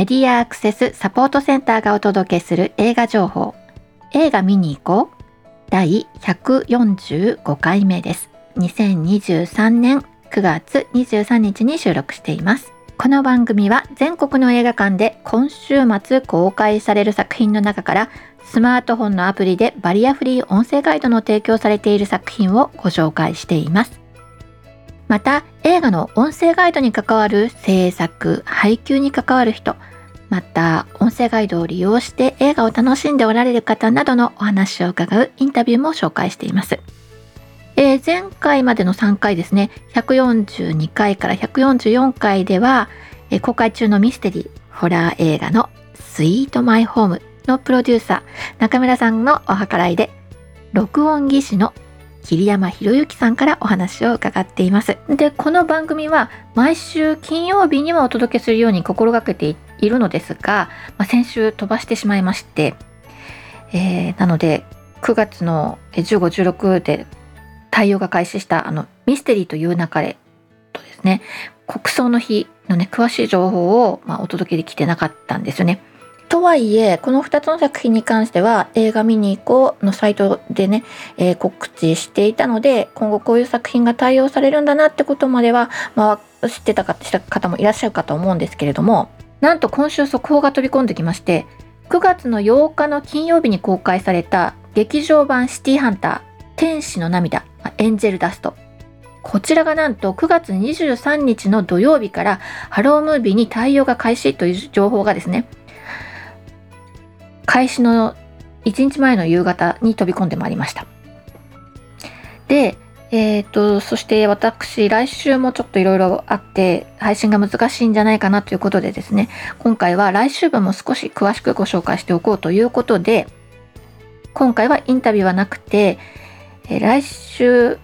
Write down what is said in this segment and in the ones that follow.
メディアアクセスサポートセンターがお届けする映画情報。映画見に行こう。第145回目です。2023年9月23日に収録しています。この番組は全国の映画館で今週末公開される作品の中からスマートフォンのアプリでバリアフリー音声ガイドの提供されている作品をご紹介しています。また映画の音声ガイドに関わる制作配給に関わる人また音声ガイドを利用して映画を楽しんでおられる方などのお話を伺うインタビューも紹介しています、えー、前回までの3回ですね142回から144回では、えー、公開中のミステリーホラー映画のスイートマイホームのプロデューサー中村さんのお計らいで録音技師の桐山博之さんからお話を伺っています。で、この番組は毎週金曜日にはお届けするように心がけていいるのですが、まあ、先週飛ばしてしまいまして、えー、なので9月の15、16で対応が開始したあのミステリーという流れとですね、国葬の日のね、詳しい情報を、まあ、お届けできてなかったんですよね。とはいえ、この2つの作品に関しては映画見に行こうのサイトでね、えー、告知していたので、今後こういう作品が対応されるんだなってことまでは、まあ、知ってた方もいらっしゃるかと思うんですけれども、なんと今週速報が飛び込んできまして、9月の8日の金曜日に公開された劇場版シティハンター天使の涙エンジェルダストこちらがなんと9月23日の土曜日からハロームービーに対応が開始という情報がですね開始の1日前の夕方に飛び込んでまいりました。で、えっ、と、そして私、来週もちょっといろいろあって、配信が難しいんじゃないかなということでですね、今回は来週分も少し詳しくご紹介しておこうということで、今回はインタビューはなくて、え、来週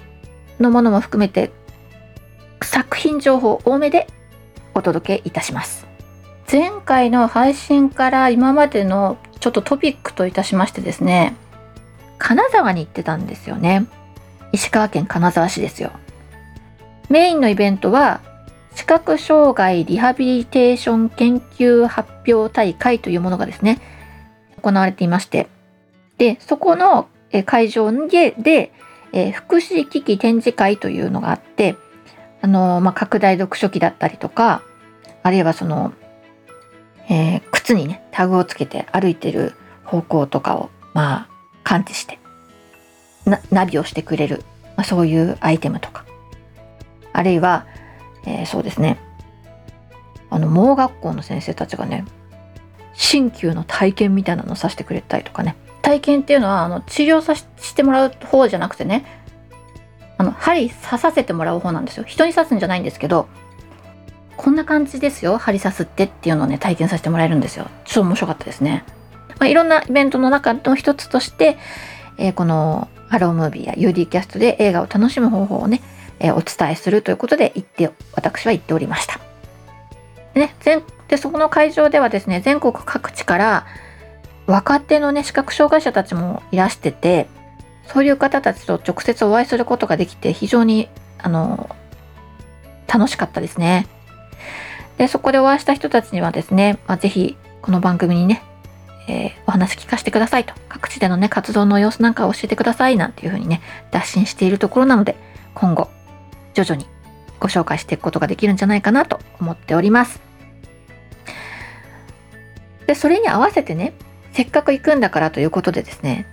のものも含めて作品情報多めでお届けいたします。前回の配信から今までのちょっとトピックといたしましてですね、金沢に行ってたんですよね。石川県金沢市ですよ。メインのイベントは、視覚障害リハビリテーション研究発表大会というものがですね、行われていまして、で、そこの会場で、でえ福祉機器展示会というのがあって、あの、まあ、拡大読書機だったりとか、あるいはその、えー、靴にねタグをつけて歩いてる方向とかをまあ感知してナビをしてくれる、まあ、そういうアイテムとか。あるいは、えー、そうですね。あの盲学校の先生たちがね鍼灸の体験みたいなのをさせてくれたりとかね。体験っていうのはあの治療さしてもらう方じゃなくてねあの針刺させてもらう方なんですよ。人に刺すんじゃないんですけどこんな感じですよ針刺すってっていうのをね体験させてもらえるんですよ。ちょっと面白かったですね、まあ、いろんなイベントの中の一つとして、えー、このハロームービーや UD キャストで映画を楽しむ方法をね、えー、お伝えするということで言って私は言っておりましたでね全でそこの会場ではですね全国各地から若手のね視覚障害者たちもいらしててそういう方たちと直接お会いすることができて非常にあの楽しかったですね。で、そこでお会いした人たちにはですね、まあ、ぜひこの番組にね、話聞かせてくださいと、各地でのね、活動の様子なんかを教えてくださいなんていうふうにね、脱信しているところなので、今後、徐々にご紹介していくことができるんじゃないかなと思っております。で、それに合わせてね、せっかく行くんだからということでですね、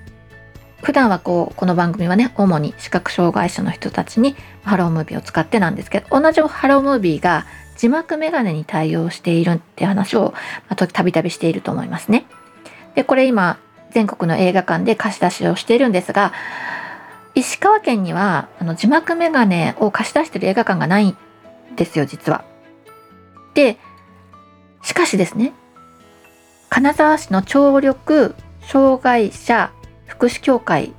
普段はこう、この番組はね、主に視覚障害者の人たちにハロームービーを使ってなんですけど、同じハロームービーが字幕メガネに対応しているって話をたびたびしていると思いますね。で、これ今、全国の映画館で貸し出しをしているんですが、石川県にはあの字幕メガネを貸し出してる映画館がないんですよ、実は。で、しかしですね、金沢市の聴力障害者福祉協会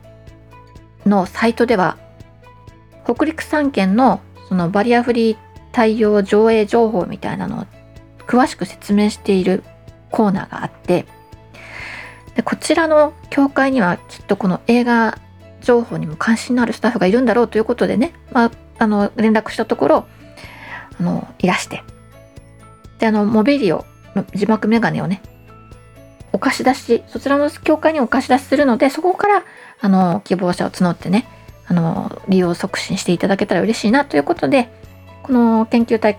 のサイトでは、北陸3県のそのバリアフリー対応上映情報みたいなのを詳しく説明しているコーナーがあってでこちらの協会にはきっとこの映画情報にも関心のあるスタッフがいるんだろうということでね、まあ、あの連絡したところあのいらして。であのモビリオ字幕メガネをねお貸し出しそちらの協会にお貸し出しするのでそこからあの希望者を募ってねあの利用促進していただけたら嬉しいなということでこの研究大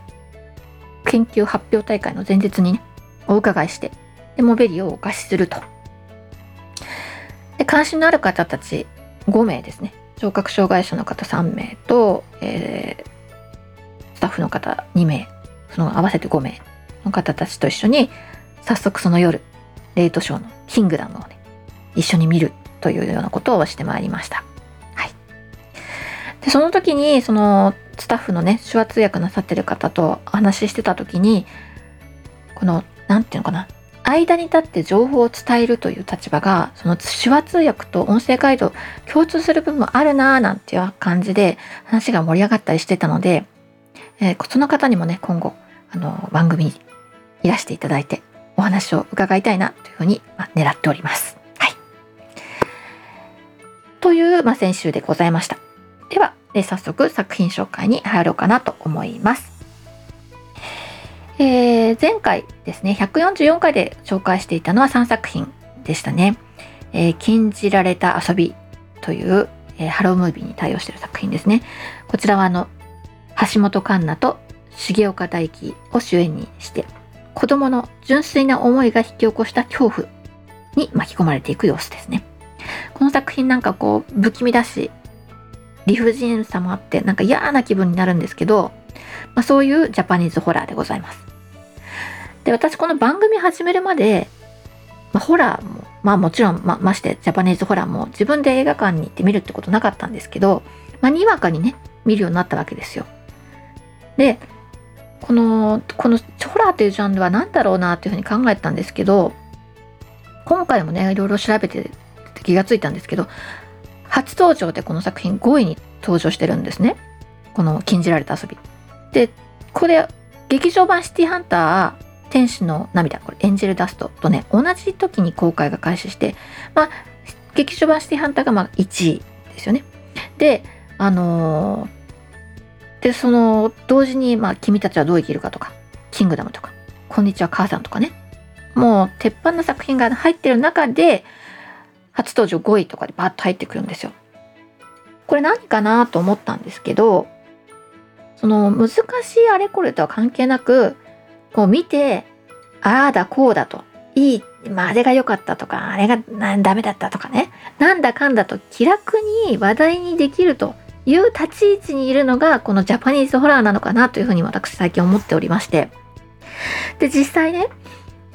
研究発表大会の前日にねお伺いしてでモベリをお貸しすると。で関心のある方たち5名ですね聴覚障害者の方3名と、えー、スタッフの方2名その合わせて5名の方たちと一緒に早速その夜レイトショーのキングダムをね一緒に見るというようなことをしてまいりました。はい、でその時にそのスタッフのね手話通訳なさってる方とお話ししてた時にこの何て言うのかな間に立って情報を伝えるという立場がその手話通訳と音声ガイド共通する部分もあるなーなんていう感じで話が盛り上がったりしてたので、えー、その方にもね今後あの番組にいらしていただいてお話を伺いたいなというふうに、まあ、狙っております。はい、という、まあ、先週でございました。では、え早速作品紹介に入ろうかなと思います。えー、前回ですね、144回で紹介していたのは3作品でしたね。えー、禁じられた遊びという、えー、ハロームービーに対応している作品ですね。こちらはあの、橋本環奈と重岡大樹を主演にして子供の純粋な思いが引き起こした恐怖に巻き込まれていく様子ですね。この作品なんかこう不気味だし理不尽さもあってなんか嫌な気分になるんですけど、まあ、そういうジャパニーズホラーでございます。で私この番組始めるまで、まあ、ホラーもまあもちろんまましてジャパニーズホラーも自分で映画館に行って見るってことなかったんですけど、まあ、にわかにね見るようになったわけですよ。でこのこのホラーというジャンルは何だろうなというふうに考えたんですけど今回もねいろいろ調べて気がついたんですけど初登場でこの作品5位に登場してるんですねこの「禁じられた遊び」でこれ劇場版「シティハンター天使の涙」これエンジェルダストとね同じ時に公開が開始してまあ劇場版「シティハンター」がまあ1位ですよね。であのーで、その、同時に、まあ、君たちはどう生きるかとか、キングダムとか、こんにちは母さんとかね、もう、鉄板の作品が入ってる中で、初登場5位とかでバッと入ってくるんですよ。これ何かなと思ったんですけど、その難しいあれこれとは関係なく、こう見て、ああだこうだと、いい、まあ、あれが良かったとか、あれがダメだったとかね、なんだかんだと気楽に話題にできるという立ち位置にいるのがこのジャパニーズホラーなのかなというふうに私最近思っておりまして。で実際ね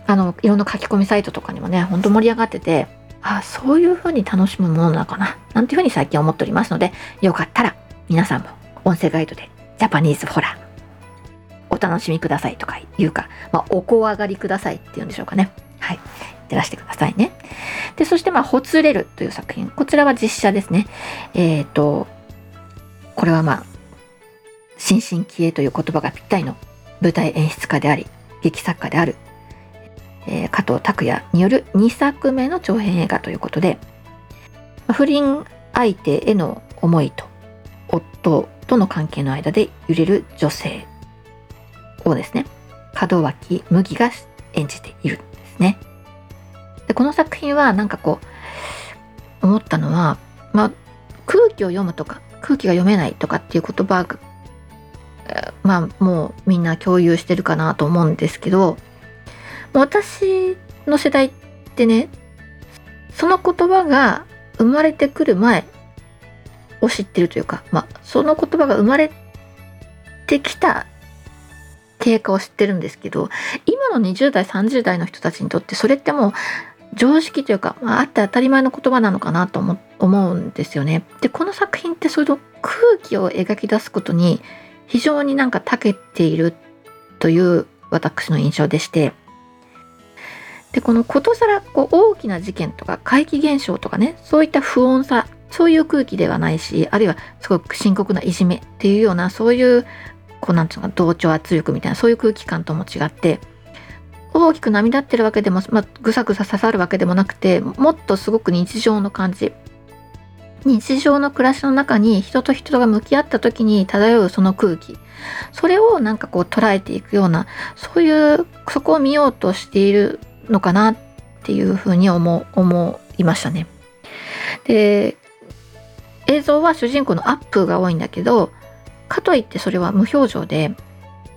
あのいろんな書き込みサイトとかにもねほんと盛り上がっててああそういうふうに楽しむものなのかななんていうふうに最近思っておりますのでよかったら皆さんも音声ガイドでジャパニーズホラーお楽しみくださいとか言うか、まあ、お怖がりくださいっていうんでしょうかね。はい。照らしてくださいね。でそしてまあ「ほつれる」という作品。こちらは実写ですね。えっ、ー、とこれはまあ新進気鋭という言葉がぴったりの舞台演出家であり劇作家である、えー、加藤拓也による2作目の長編映画ということで不倫相手への思いと夫との関係の間で揺れる女性をですね門脇麦が演じているんですね。でこの作品はなんかこう思ったのは、まあ、空気を読むとか空気が読めないとかっていう言葉がまあもうみんな共有してるかなと思うんですけど私の世代ってねその言葉が生まれてくる前を知ってるというか、まあ、その言葉が生まれてきた経過を知ってるんですけど今の20代30代の人たちにとってそれってもう常識というか、まあ、あって当たり前の言葉なのかなと思うんですよね。でこの作品ってその空気を描き出すことに非常になんか長けているという私の印象でしてでこのことさらこう大きな事件とか怪奇現象とかねそういった不穏さそういう空気ではないしあるいはすごく深刻ないじめっていうようなそういうこうなんていうのか同調圧力みたいなそういう空気感とも違って大きく波立ってるわけでも、まあ、ぐさぐさ刺さるわけでもなくてもっとすごく日常の感じ日常の暮らしの中に人と人が向き合った時に漂うその空気それをなんかこう捉えていくようなそういうそこを見ようとしているのかなっていうふうに思思いましたね。で映像は主人公のアップが多いんだけどかといってそれは無表情で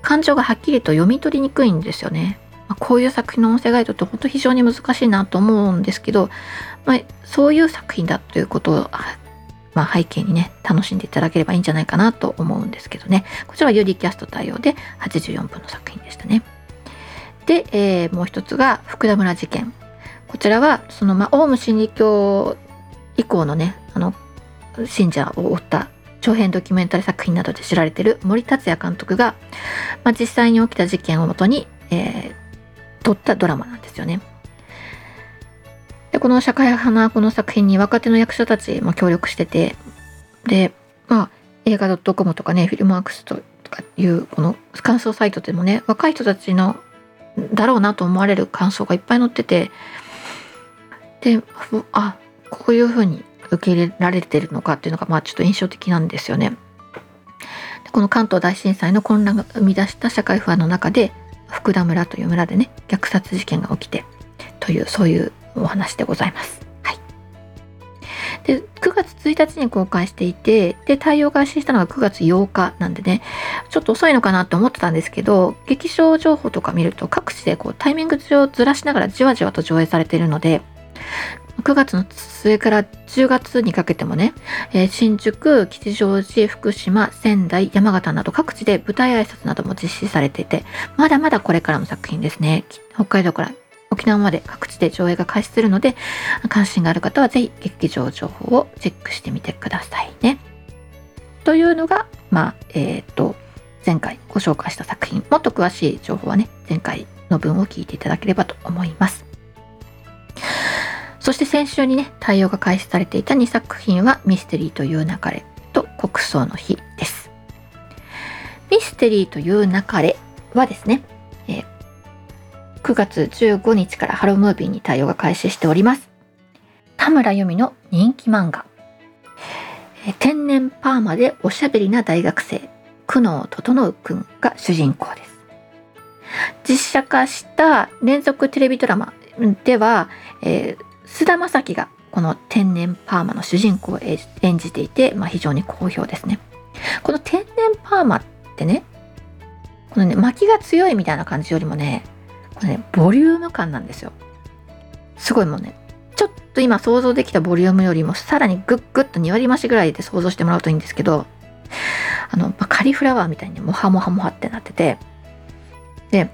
感情がはっきりと読み取りにくいんですよね。まあ、こういう作品の音声ガイドって本当非常に難しいなと思うんですけど、まあ、そういう作品だということを、まあ、背景にね楽しんでいただければいいんじゃないかなと思うんですけどねこちらはユリキャスト対応で84分の作品でしたね。で、えー、もう一つが福田村事件こちらはその、まあ、オウム真理教以降のねあの信者を追った長編ドキュメンタリー作品などで知られている森達也監督が、まあ、実際に起きた事件をもとに、えー、撮ったドラマなんですよね。でこの社会派なこの作品に若手の役者たちも協力しててでまあ映画 .com とかねフィルマークスとかいうこの感想サイトでもね若い人たちのだろうなと思われる感想がいっぱい載っててであこういうふうに受け入れられてるのかっていうのがまあちょっと印象的なんですよね。この関東大震災の混乱が生み出した社会不安の中で福田村という村でね虐殺事件が起きてというそういうお話でございます。はい、で9月1日に公開していてで対応開始したのが9月8日なんでねちょっと遅いのかなと思ってたんですけど劇場情報とか見ると各地でこうタイミング上ずらしながらじわじわと上映されているので9月の末から10月にかけてもね、えー、新宿、吉祥寺、福島、仙台、山形など各地で舞台挨拶なども実施されていて、まだまだこれからの作品ですね。北海道から沖縄まで各地で上映が開始するので、関心がある方はぜひ劇場情報をチェックしてみてくださいね。というのが、まあ、えっ、ー、と、前回ご紹介した作品、もっと詳しい情報はね、前回の文を聞いていただければと思います。そして先週にね、対応が開始されていた2作品はミステリーという流れと国葬の日です。ミステリーという流れはですね、えー、9月15日からハロームービーに対応が開始しております。田村由美の人気漫画、えー、天然パーマでおしゃべりな大学生、久能整くんが主人公です。実写化した連続テレビドラマでは、えー、菅田将暉がこの天然パーマの主人公を演じていて、まあ、非常に好評ですね。この天然パーマってね、このね、巻きが強いみたいな感じよりもね、これね、ボリューム感なんですよ。すごいもうね、ちょっと今想像できたボリュームよりもさらにグッグッと2割増しぐらいで想像してもらうといいんですけど、あの、カリフラワーみたいにモハモハモハってなってて、で、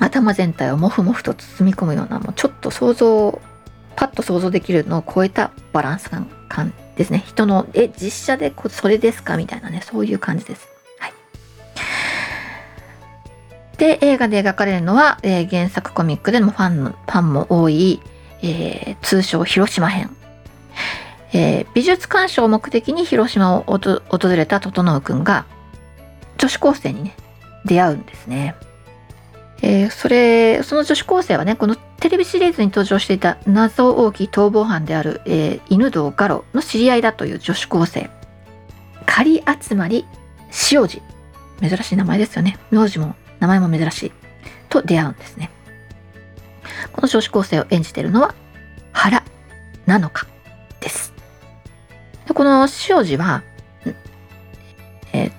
頭全体をモフモフと包み込むような、もうちょっと想像パッと想像できるのを超えたバランス感ですね。人の、え、実写でそれですか？みたいなね、そういう感じです。はい。で、映画で描かれるのは、えー、原作コミックでもファン、ファンも多い、えー、通称広島編。えー、美術鑑賞を目的に広島を訪れた整くんが、女子高生にね、出会うんですね。えー、それ、その女子高生はね、このテレビシリーズに登場していた謎多き逃亡犯である、えー、犬堂ガロの知り合いだという女子高生。仮集まり塩路。珍しい名前ですよね。名字も名前も珍しい。と出会うんですね。この女子高生を演じているのは原なのかです。でこの塩路は、え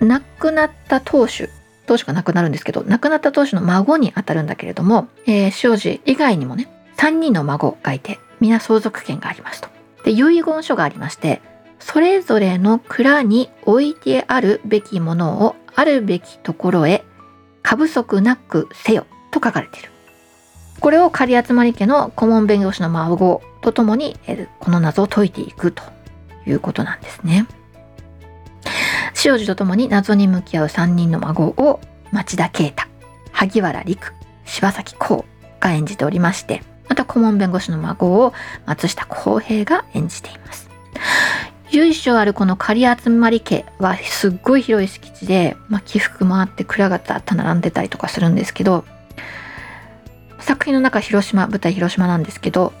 ー、亡くなった当主当主が亡くなるんですけど、亡くなった当主の孫にあたるんだけれども、えー、庄司以外にもね、3人の孫がいて、皆相続権がありますと。で、遺言書がありまして、それぞれの蔵に置いてあるべきものをあるべきところへ過不足なくせよと書かれている。これを仮集り家の顧問弁護士の孫とともに、この謎を解いていくということなんですね。塩路とともに謎に向き合う3人の孫を町田啓太萩原陸柴咲コウが演じておりましてまた顧問弁護士の孫を松下洸平が演じています。由緒あるこの仮集まり家はすっごい広い敷地で、まあ、起伏もあって蔵がた並んでたりとかするんですけど作品の中広島舞台広島なんですけど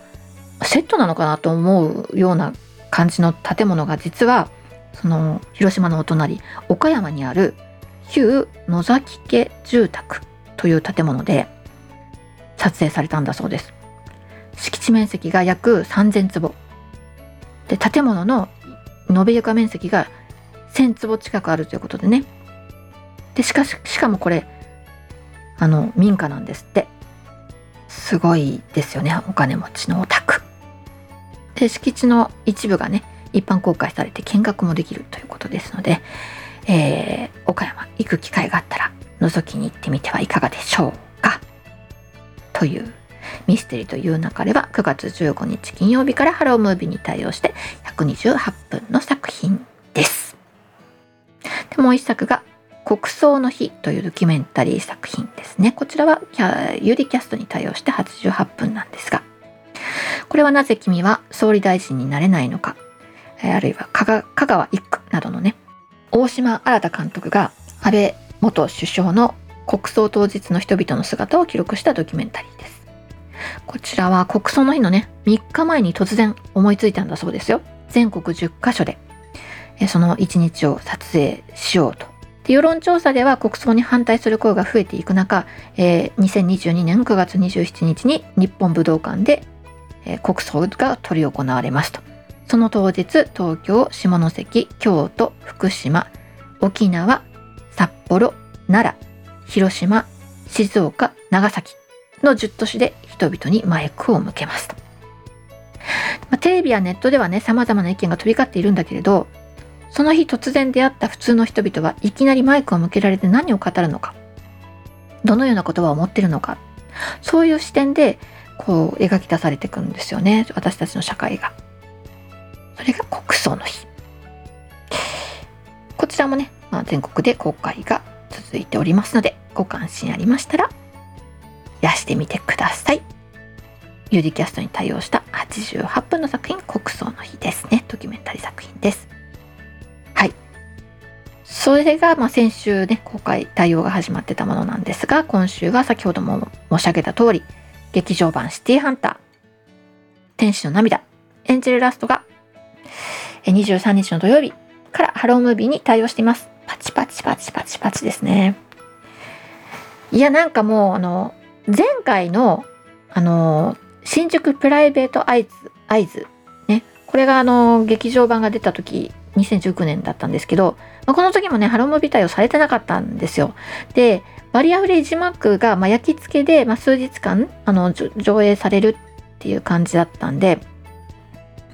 セットなのかなと思うような感じの建物が実はその広島のお隣岡山にある旧野崎家住宅という建物で撮影されたんだそうです。敷地面積が約3000坪。で建物の延べ床面積が1000坪近くあるということでね。でしかししかもこれあの民家なんですって。すごいですよね。お金持ちのお宅。で敷地の一部がね一般公開されて見学もできるということですので、えー、岡山行く機会があったら覗きに行ってみてはいかがでしょうか？というミステリーという中では9月15日金曜日からハロームービーに対応して128分の作品です。でもう一作が国葬の日というドキュメンタリー作品ですね。こちらはユーリキャストに対応して88分なんですが、これはなぜ君は総理大臣になれないのか、あるいは香川一区などのね、大島新監督が安倍元首相の国葬当日の人々の姿を記録したドキュメンタリーです。こちらは国葬の日のね、3日前に突然思いついたんだそうですよ。全国10カ所で、その1日を撮影しようと。世論調査では国葬に反対する声が増えていく中、えー、2022年9月27日に日本武道館で、えー、国葬が執り行われますと。その当日、東京、下関、京都、福島、沖縄、札幌、奈良、広島、静岡、長崎の10都市で人々にマイクを向けます。まあ、テレビやネットではね、様々な意見が飛び交っているんだけれど、その日突然出会った普通の人々はいきなりマイクを向けられて何を語るのか、どのような言葉を持ってるのか、そういう視点でこう描き出されていくんですよね、私たちの社会が。それが国葬の日。こちらもね、まあ、全国で公開が続いておりますので、ご関心ありましたらいらしてみてください。 UDCast に対応した88分の作品、国葬の日ですね。ドキュメンタリー作品です。はい。それが、まあ、先週ね、公開対応が始まってたものなんですが、今週は先ほども申し上げた通り、劇場版シティハンター、天使の涙、エンジェルダストが23日の土曜日からハロームービーに対応しています。パチパチパチパチパチですね。いや、なんかもう、あの、前回の、あの、新宿プライベートアイズ、アイズ、ね、これがあの、劇場版が出た時、2019年だったんですけど、まあ、この時もね、ハロームービー対応されてなかったんですよ。で、バリアフリー字幕が、まあ、焼き付けで、まあ、数日間、あの、上映されるっていう感じだったんで、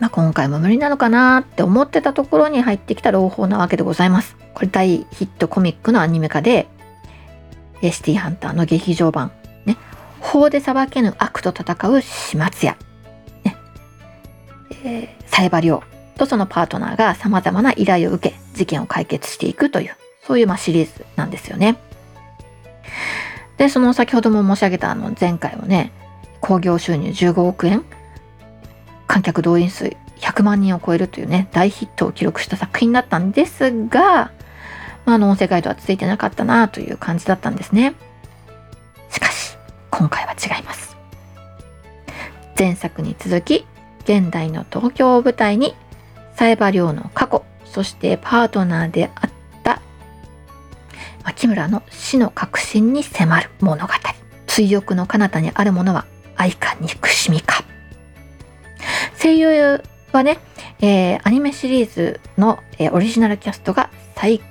まあ、今回も無理なのかなって思ってたところに入ってきた朗報なわけでございます。これ大ヒットコミックのアニメ化で、シティハンターの劇場版ね法で裁けぬ悪と戦う始末屋、ねえー、サイバリオとそのパートナーが様々な依頼を受け事件を解決していくというそういうまシリーズなんですよね。でその先ほども申し上げたあの前回はね興行収入15億円観客動員数100万人を超えるというね大ヒットを記録した作品だったんですが、まあ、の音声ガイドはついてなかったなという感じだったんですね。しかし今回は違います。前作に続き現代の東京を舞台にサイバリョウの過去そしてパートナーであった牧村の死の核心に迫る物語。追憶の彼方にあるものは愛か憎しみか。声優はね、えー、アニメシリーズの、えー、オリジナルキャストが再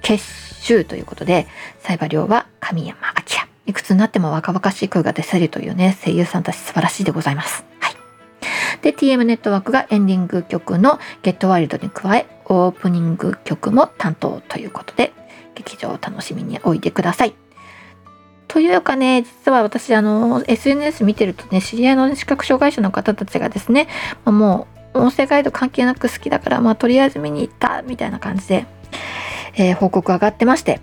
結集ということで、サイバリョウは神山明いくつになっても若々しい声が出せるというね、声優さんたち素晴らしいでございます。はい。で、TM ネットワークがエンディング曲の Get Wild に加え、オープニング曲も担当ということで、劇場を楽しみにおいてください。というかね、実は私、あの、SNS 見てるとね、知り合いの視覚障害者の方たちがですね、もう、音声ガイド関係なく好きだから、まあ、とりあえず見に行った、みたいな感じで、えー、報告上がってまして、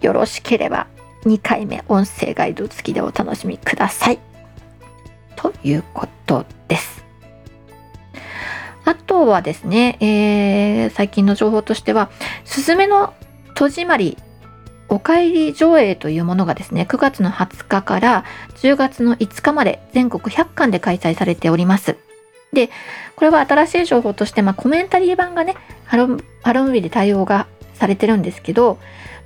よろしければ2回目音声ガイド付きでお楽しみください。ということです。あとはですね、えー、最近の情報としては、すずめの戸締まりお帰り上映というものがですね、9月の20日から10月の5日まで全国100館で開催されております。で、これは新しい情報として、まあ、コメンタリー版がね、ハロハロムービで対応がされてるんですけど、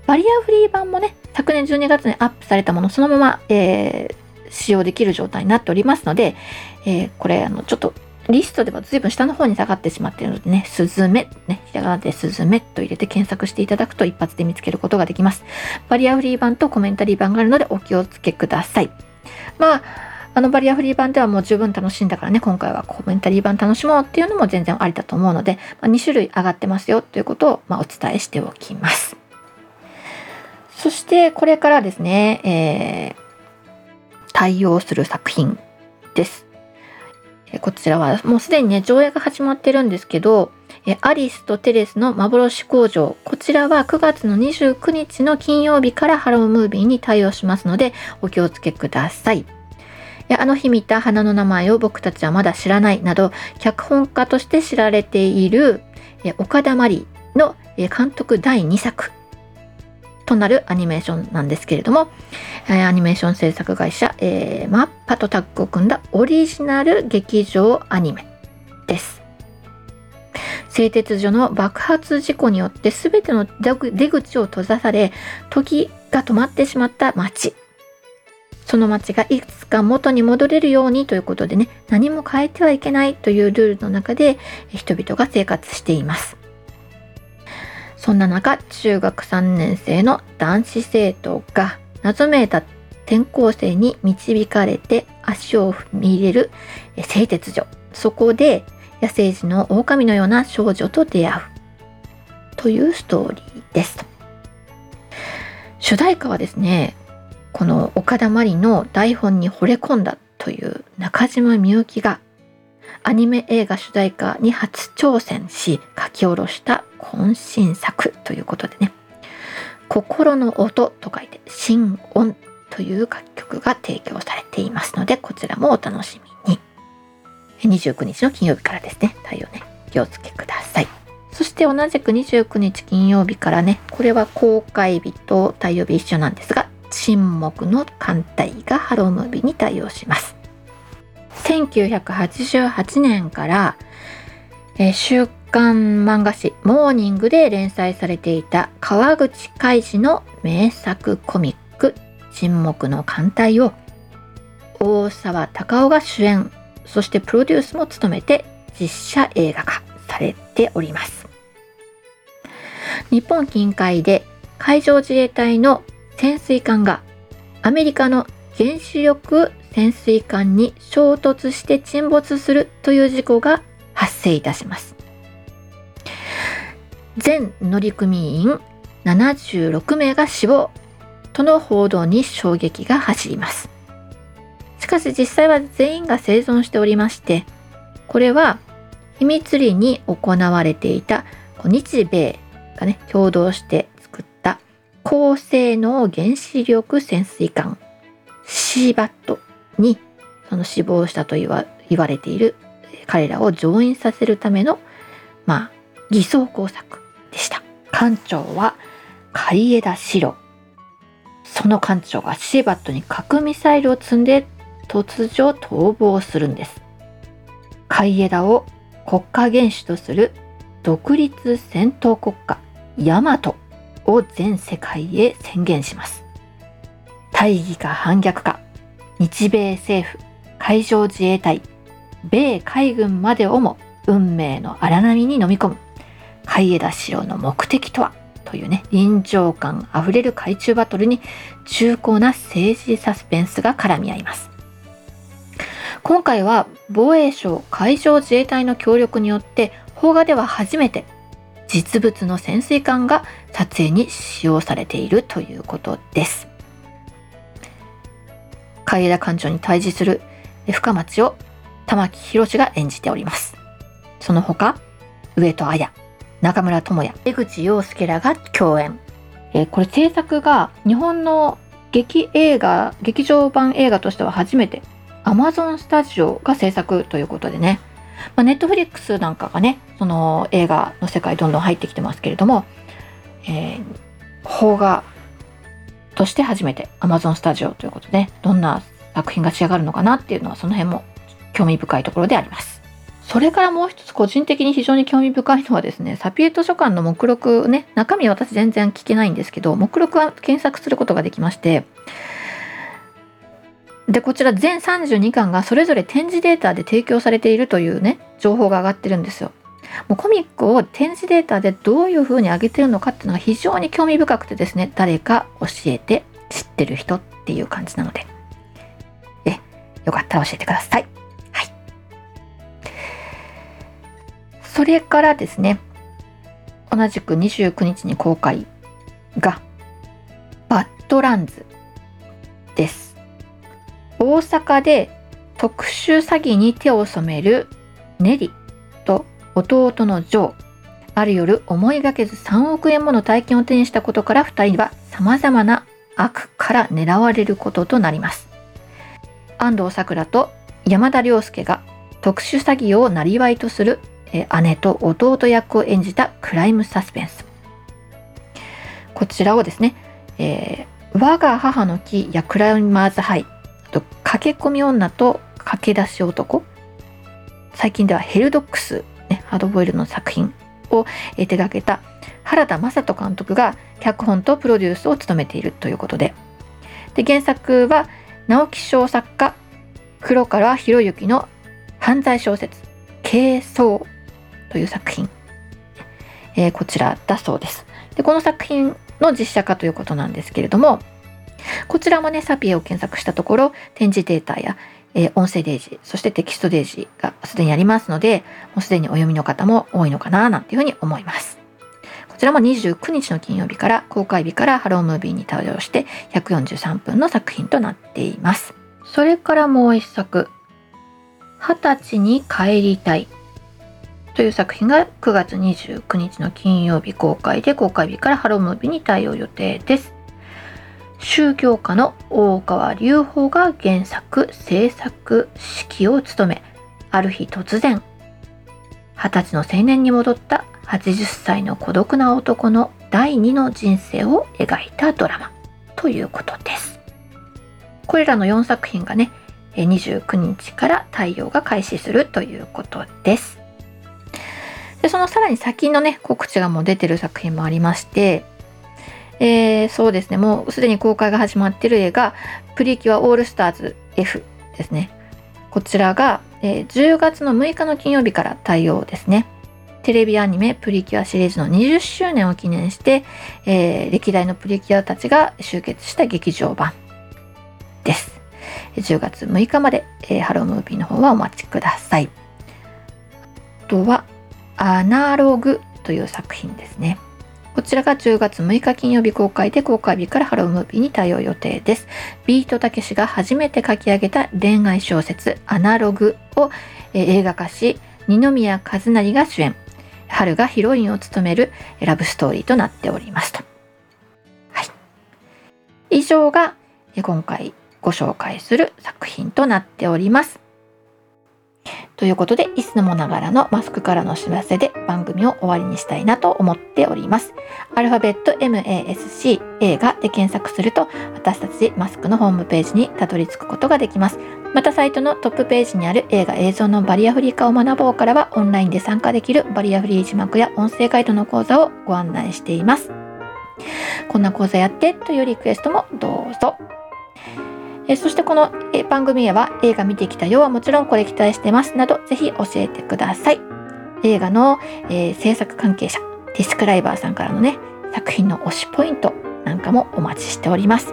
バリアフリー版もね、昨年12月にアップされたもの、そのまま、えー、使用できる状態になっておりますので、えー、これ、あの、ちょっとリストでは随分下の方に下がってしまっているのでね、スズメ、ね、ひらがなでスズメと入れて検索していただくと一発で見つけることができます。バリアフリー版とコメンタリー版があるのでお気をつけください。まあ、あのバリアフリー版ではもう十分楽しんだからね、今回はコメンタリー版楽しもうっていうのも全然ありだと思うので、まあ、2種類上がってますよということを、まあ、お伝えしておきます。そしてこれからですね、えー、対応する作品です。こちらはもうすでにね、上映が始まってるんですけど、アリスとテレスの幻工場。こちらは9月の29日の金曜日からハロームービーに対応しますので、お気をつけください。あの日見た花の名前を僕たちはまだ知らないなど、脚本家として知られている岡田真理の監督第2作となるアニメーションなんですけれども、えアニメーション制作会社、えー、マッパとタッグを組んだオリジナル劇場アニメです。製鉄所の爆発事故によって全ての出口を閉ざされ、時が止まってしまった街。その街がいつか元に戻れるようにということでね、何も変えてはいけないというルールの中で人々が生活しています。そんな中、中学3年生の男子生徒が謎めいた転校生に導かれて足を踏み入れる製鉄所。そこで野生児の狼のような少女と出会うというストーリーです。主題歌はですね、この岡田真理の台本に惚れ込んだという中島みゆきがアニメ映画主題歌に初挑戦し書き下ろした渾身作ということでね。心の音と書いて心音という楽曲が提供されていますのでこちらもお楽しみに。29日の金曜日からですね。対応ね。気をつけください。そして同じく29日金曜日からねこれは公開日と対応日一緒なんですが沈黙の艦隊がハロームービーに対応します。1988年から、えー、週刊漫画誌モーニングで連載されていた川口海二の名作コミック沈黙の艦隊を大沢たかおが主演そしてプロデュースも務めて実写映画化されております。日本近海で海上自衛隊の潜水艦がアメリカの原子力潜水艦に衝突して沈没するという事故が発生いたします。全乗組員76名が死亡との報道に衝撃が走ります。しかし実際は全員が生存しておりまして、これは秘密裏に行われていた日米がね、共同して作った高性能原子力潜水艦シーバットにその死亡したと言われている彼らを乗員させるためのまあ偽装工作でした。艦長は海枝四郎その艦長がシーバットに核ミサイルを積んで突如逃亡するんです。海枝を国家元首とする独立戦闘国家ヤマトを全世界へ宣言します。大義か反逆か日米政府、海上自衛隊、米海軍までをも運命の荒波に飲み込む海江田四郎の目的とは？というね、臨場感あふれる海中バトルに重厚な政治サスペンスが絡み合います。今回は防衛省海上自衛隊の協力によって邦画では初めて実物の潜水艦が撮影に使用されているということです。海江田館長に対峙する深町を玉木宏が演じております。その他、上戸彩、中村智也、江口洋介らが共演。えー、これ制作が日本の劇映画、劇場版映画としては初めて Amazon スタジオが制作ということでね、まあ、ネットフリックスなんかがね、その映画の世界どんどん入ってきてますけれども、えー、邦画として初めて Amazon スタジオということで、どんな作品が仕上がるのかなっていうのはその辺も興味深いところであります。それからもう一つ個人的に非常に興味深いのはですねサピエ図書館の目録ね中身私全然聞けないんですけど目録は検索することができましてでこちら全32巻がそれぞれ展示データで提供されているというね情報が上がってるんですよ。もうコミックを展示データでどういうふうに上げてるのかっていうのが非常に興味深くてですね誰か教えて知ってる人っていう感じなのでえよかったら教えてください。はい。それからですね同じく29日に公開がバッドランズです。大阪で特殊詐欺に手を染めるネリと弟のジョ。ーある夜思いがけず3億円もの大金を手にしたことから2人は様々な悪から狙われることとなります。安藤サクラと山田涼介が特殊詐欺を生りとする姉と弟役を演じたクライムサスペンス。こちらをですね、えー、我が母の木やクライマーズハイと駆け込み女と駆け出し男。最近ではヘルドックス、ね、ハードボイルの作品を手掛けた原田雅人監督が脚本とプロデュースを務めているということで。で原作は直木賞作家黒川博之の犯罪小説「軽装」という作品、えー、こちらだそうです。でこの作品の実写化ということなんですけれどもこちらもね、サピエを検索したところ、展示データや、えー、音声デージ、そしてテキストデージがすでにありますので、もうすでにお読みの方も多いのかな、なんていうふうに思います。こちらも29日の金曜日から公開日からハロームービーに登場して143分の作品となっています。それからもう一作、二十歳に帰りたいという作品が9月29日の金曜日公開で公開日からハロームービーに対応予定です。宗教家の大川隆法が原作制作指揮を務めある日突然二十歳の青年に戻った80歳の孤独な男の第二の人生を描いたドラマということです。これらの4作品がね29日から対応が開始するということです。でそのさらに先のね告知がもう出てる作品もありましてえー、そうですね、もうすでに公開が始まっている映画、プリキュアオールスターズ F ですね。こちらが、えー、10月の6日の金曜日から対応ですね。テレビアニメプリキュアシリーズの20周年を記念して、えー、歴代のプリキュアたちが集結した劇場版です。10月6日まで、えー、ハロームービーの方はお待ちください。あとは、アナログという作品ですね。こちらが10月6日金曜日公開で公開日からハロームービーに対応予定です。ビートたけしが初めて書き上げた恋愛小説アナログを、え映画化し、二宮和也が主演、春がヒロインを務めるラブストーリーとなっておりますと。はい。以上が今回ご紹介する作品となっております。ということで、いつもながらのマスクからの知らせで番組を終わりにしたいなと思っております。アルファベット MASC 映画で検索すると、私たちマスクのホームページにたどり着くことができます。またサイトのトップページにある映画映像のバリアフリー化を学ぼうからはオンラインで参加できるバリアフリー字幕や音声ガイドの講座をご案内しています。こんな講座やってというリクエストもどうぞ。えそしてこの番組へは映画見てきたよはもちろんこれ期待してますなどぜひ教えてください。映画の、えー、制作関係者、ディスクライバーさんからのね、作品の推しポイントなんかもお待ちしております。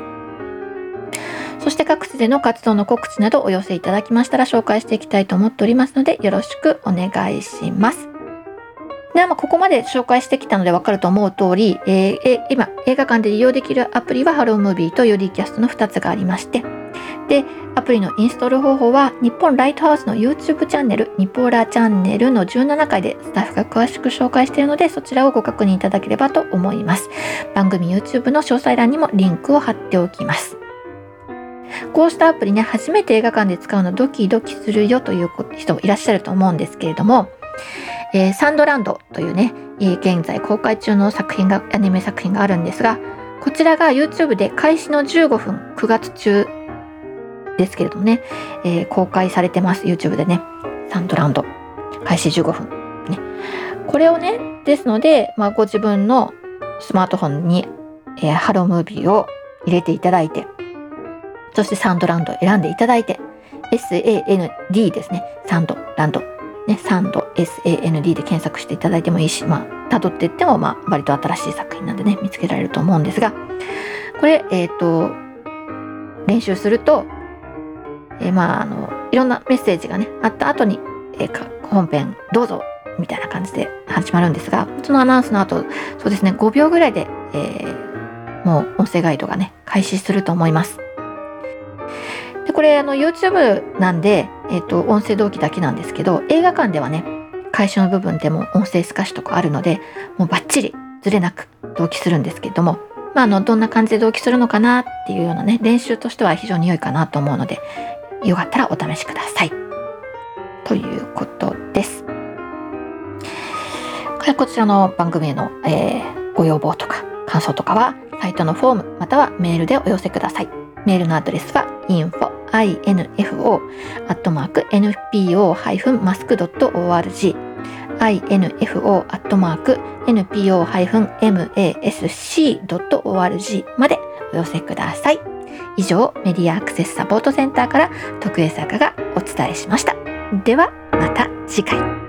そして各地での活動の告知などお寄せいただきましたら紹介していきたいと思っておりますのでよろしくお願いします。ではまあここまで紹介してきたのでわかると思う通り、えー、今映画館で利用できるアプリはハロームービーとよりキャストの2つがありまして、で、アプリのインストール方法は、日本ライトハウスの YouTube チャンネル、ニポーラチャンネルの17回でスタッフが詳しく紹介しているので、そちらをご確認いただければと思います。番組 YouTube の詳細欄にもリンクを貼っておきます。こうしたアプリね、初めて映画館で使うのドキドキするよという人もいらっしゃると思うんですけれども、えー、サンドランドというね、現在公開中の作品が、アニメ作品があるんですが、こちらが YouTube で開始の15分、9月中ですけれどもね、えー、公開されてます。YouTube でね。サンドランド。開始15分。ね。これをね、ですので、まあ、ご自分のスマートフォンに、えー、ハロームービーを入れていただいて、そしてサンドランド選んでいただいて、SAND ですね。サンドランド。ね、サンド SAND で検索していただいてもいいし、まあ、辿っていっても、まあ、割と新しい作品なんでね、見つけられると思うんですが、これ、えっ、ー、と、練習すると、えー、まあ、あの、いろんなメッセージがね、あった後に、えー、本編どうぞ、みたいな感じで始まるんですが、そのアナウンスの後、そうですね、5秒ぐらいで、えー、もう音声ガイドがね、開始すると思います。で、これ、あの、YouTube なんで、えっ、ー、と、音声同期だけなんですけど、映画館ではね、開始の部分でも音声透かしとかあるので、もうバッチリずれなく同期するんですけれども、まあ、あの、どんな感じで同期するのかなっていうようなね、練習としては非常に良いかなと思うので、よかったらお試しください。ということです。こちらの番組への、えー、ご要望とか感想とかは、サイトのフォームまたはメールでお寄せください。メールのアドレスは info info アットマーク npo-mask.org info アットマーク npo-masc.org までお寄せください。以上、メディアアクセスサポートセンターから徳江坂がお伝えしました。では、また次回。